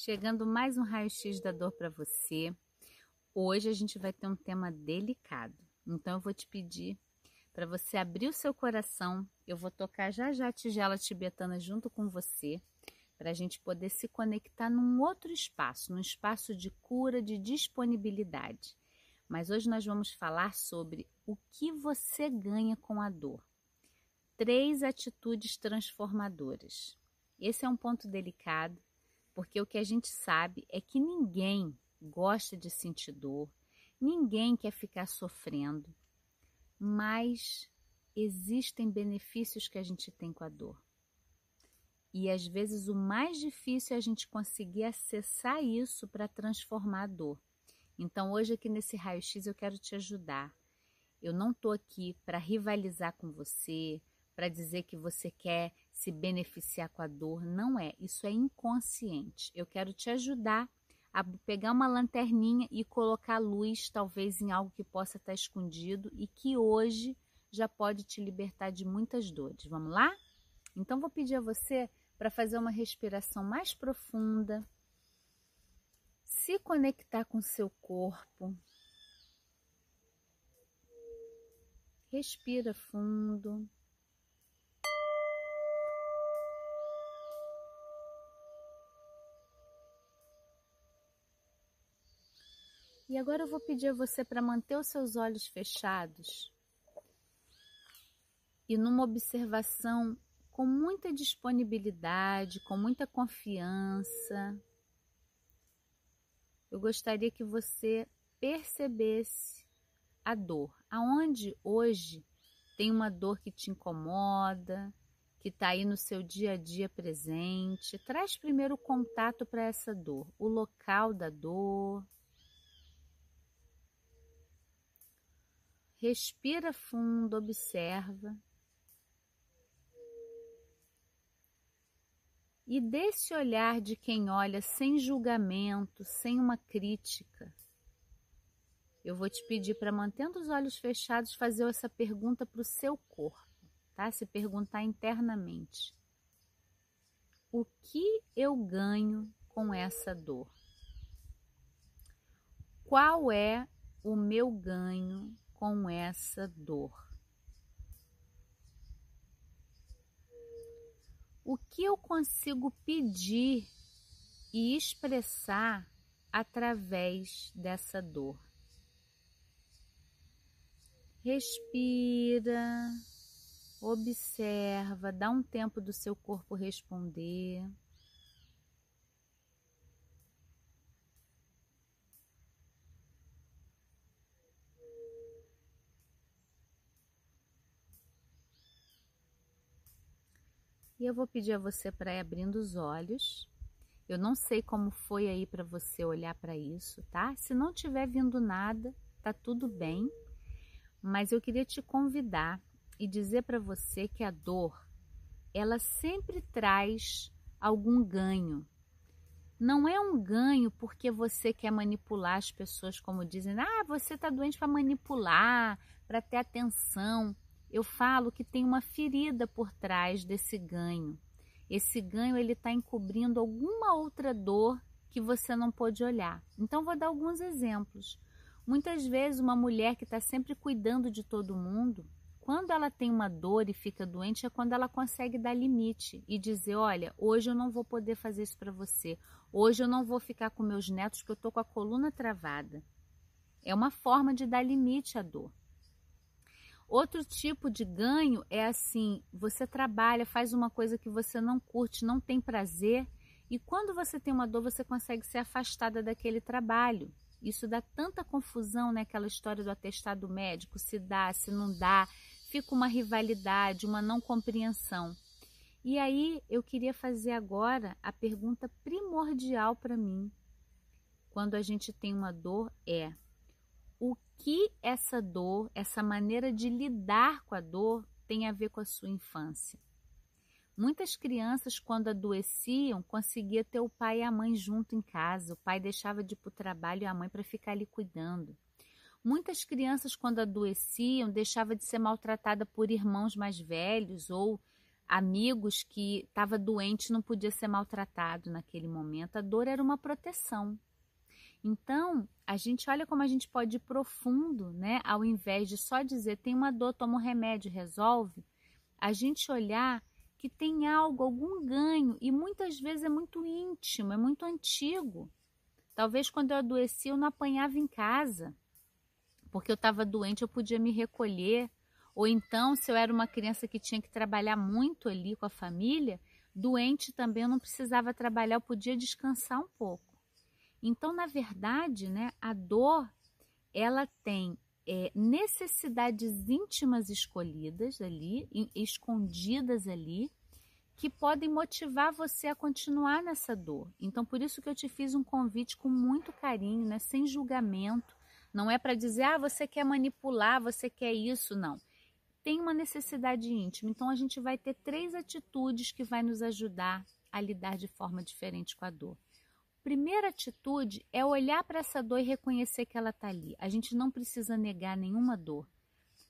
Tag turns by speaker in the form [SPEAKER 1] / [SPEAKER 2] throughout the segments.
[SPEAKER 1] Chegando mais um raio-x da dor para você. Hoje a gente vai ter um tema delicado. Então eu vou te pedir para você abrir o seu coração. Eu vou tocar já já a tigela tibetana junto com você, para a gente poder se conectar num outro espaço, num espaço de cura, de disponibilidade. Mas hoje nós vamos falar sobre o que você ganha com a dor. Três atitudes transformadoras. Esse é um ponto delicado, porque o que a gente sabe é que ninguém gosta de sentir dor, ninguém quer ficar sofrendo, mas existem benefícios que a gente tem com a dor. E às vezes o mais difícil é a gente conseguir acessar isso para transformar a dor. Então hoje aqui nesse raio-x eu quero te ajudar. Eu não estou aqui para rivalizar com você, para dizer que você quer se beneficiar com a dor. Não é, isso é inconsciente. Eu quero te ajudar a pegar uma lanterninha e colocar luz, talvez em algo que possa estar escondido e que hoje já pode te libertar de muitas dores. Vamos lá? Então, vou pedir a você para fazer uma respiração mais profunda, se conectar com seu corpo. Respira fundo. E agora eu vou pedir a você para manter os seus olhos fechados e numa observação com muita disponibilidade, com muita confiança. Eu gostaria que você percebesse a dor. Aonde hoje tem uma dor que te incomoda, que está aí no seu dia a dia presente, traz primeiro o contato para essa dor, o local da dor. Respira fundo, observa. E desse olhar de quem olha sem julgamento, sem uma crítica, eu vou te pedir para, mantendo os olhos fechados, fazer essa pergunta para o seu corpo, tá? Se perguntar internamente: O que eu ganho com essa dor? Qual é o meu ganho com essa dor? O que eu consigo pedir e expressar através dessa dor? Respira, observa, dá um tempo do seu corpo responder. E eu vou pedir a você para ir abrindo os olhos. Eu não sei como foi aí para você olhar para isso, tá? Se não tiver vindo nada, tá tudo bem. Mas eu queria te convidar e dizer para você que a dor, ela sempre traz algum ganho. Não é um ganho porque você quer manipular as pessoas, como dizem, ah, você está doente para manipular, para ter atenção eu falo que tem uma ferida por trás desse ganho. Esse ganho ele está encobrindo alguma outra dor que você não pode olhar. Então vou dar alguns exemplos. Muitas vezes uma mulher que está sempre cuidando de todo mundo, quando ela tem uma dor e fica doente, é quando ela consegue dar limite e dizer: Olha, hoje eu não vou poder fazer isso para você. Hoje eu não vou ficar com meus netos porque eu estou com a coluna travada. É uma forma de dar limite à dor. Outro tipo de ganho é assim: você trabalha, faz uma coisa que você não curte, não tem prazer, e quando você tem uma dor, você consegue ser afastada daquele trabalho. Isso dá tanta confusão, né? História do atestado médico, se dá, se não dá, fica uma rivalidade, uma não compreensão. E aí eu queria fazer agora a pergunta primordial para mim. Quando a gente tem uma dor é: o que essa dor, essa maneira de lidar com a dor tem a ver com a sua infância. Muitas crianças, quando adoeciam, conseguia ter o pai e a mãe junto em casa. O pai deixava de ir para o trabalho e a mãe para ficar ali cuidando. Muitas crianças, quando adoeciam, deixava de ser maltratada por irmãos mais velhos ou amigos que estava doente não podia ser maltratado naquele momento. A dor era uma proteção. Então, a gente olha como a gente pode ir profundo, né? Ao invés de só dizer tem uma dor, toma um remédio, resolve. A gente olhar que tem algo, algum ganho, e muitas vezes é muito íntimo, é muito antigo. Talvez quando eu adoeci eu não apanhava em casa, porque eu estava doente, eu podia me recolher. Ou então, se eu era uma criança que tinha que trabalhar muito ali com a família, doente também eu não precisava trabalhar, eu podia descansar um pouco. Então, na verdade, né, a dor ela tem é, necessidades íntimas escolhidas ali, escondidas ali, que podem motivar você a continuar nessa dor. Então, por isso que eu te fiz um convite com muito carinho, né, sem julgamento. Não é para dizer, ah, você quer manipular, você quer isso, não. Tem uma necessidade íntima. Então, a gente vai ter três atitudes que vai nos ajudar a lidar de forma diferente com a dor primeira atitude é olhar para essa dor e reconhecer que ela está ali. A gente não precisa negar nenhuma dor.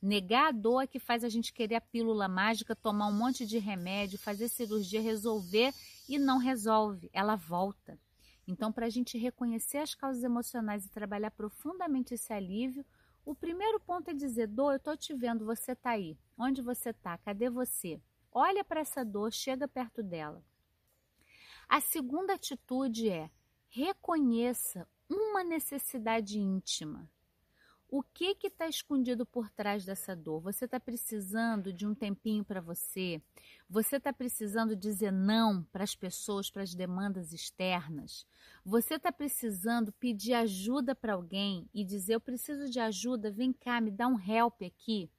[SPEAKER 1] Negar a dor é que faz a gente querer a pílula mágica, tomar um monte de remédio, fazer cirurgia, resolver e não resolve, ela volta. Então, para a gente reconhecer as causas emocionais e trabalhar profundamente esse alívio, o primeiro ponto é dizer: dor, eu estou te vendo, você está aí. Onde você está? Cadê você? Olha para essa dor, chega perto dela. A segunda atitude é reconheça uma necessidade íntima. O que está escondido por trás dessa dor? Você está precisando de um tempinho para você? Você está precisando dizer não para as pessoas, para as demandas externas? Você está precisando pedir ajuda para alguém e dizer: Eu preciso de ajuda, vem cá, me dá um help aqui?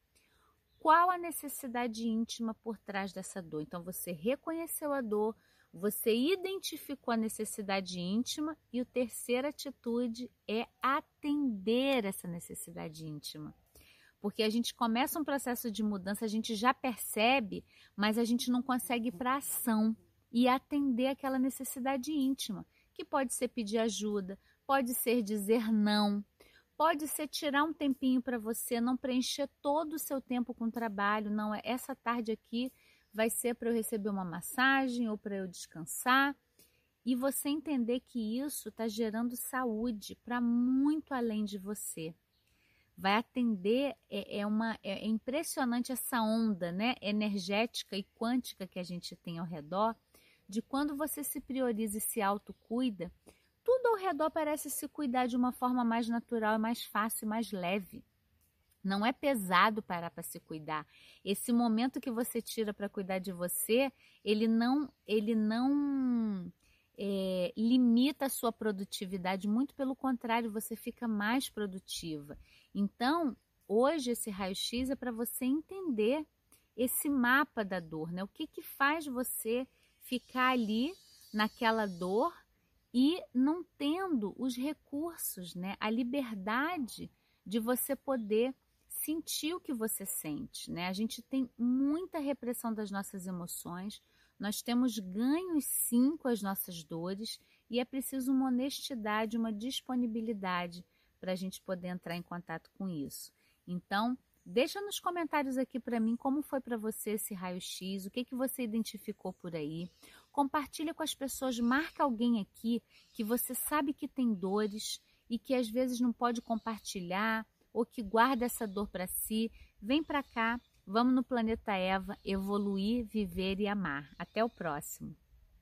[SPEAKER 1] Qual a necessidade íntima por trás dessa dor? Então você reconheceu a dor, você identificou a necessidade íntima e a terceira atitude é atender essa necessidade íntima. Porque a gente começa um processo de mudança, a gente já percebe, mas a gente não consegue ir para ação e atender aquela necessidade íntima, que pode ser pedir ajuda, pode ser dizer não, pode ser tirar um tempinho para você, não preencher todo o seu tempo com trabalho, não é essa tarde aqui vai ser para eu receber uma massagem ou para eu descansar. E você entender que isso está gerando saúde para muito além de você. Vai atender, é, é uma, é, é impressionante essa onda né, energética e quântica que a gente tem ao redor, de quando você se prioriza e se autocuida, tudo ao redor parece se cuidar de uma forma mais natural, mais fácil, mais leve. Não é pesado parar para se cuidar. Esse momento que você tira para cuidar de você, ele não, ele não é, limita a sua produtividade. Muito pelo contrário, você fica mais produtiva. Então, hoje esse raio-x é para você entender esse mapa da dor, né? O que que faz você ficar ali naquela dor e não tendo os recursos, né? A liberdade de você poder sentir o que você sente, né? A gente tem muita repressão das nossas emoções, nós temos ganhos sim com as nossas dores e é preciso uma honestidade, uma disponibilidade para a gente poder entrar em contato com isso. Então, deixa nos comentários aqui para mim como foi para você esse raio-x, o que, que você identificou por aí. Compartilha com as pessoas, marca alguém aqui que você sabe que tem dores e que às vezes não pode compartilhar ou que guarda essa dor para si, vem para cá, vamos no planeta Eva evoluir, viver e amar. Até o próximo.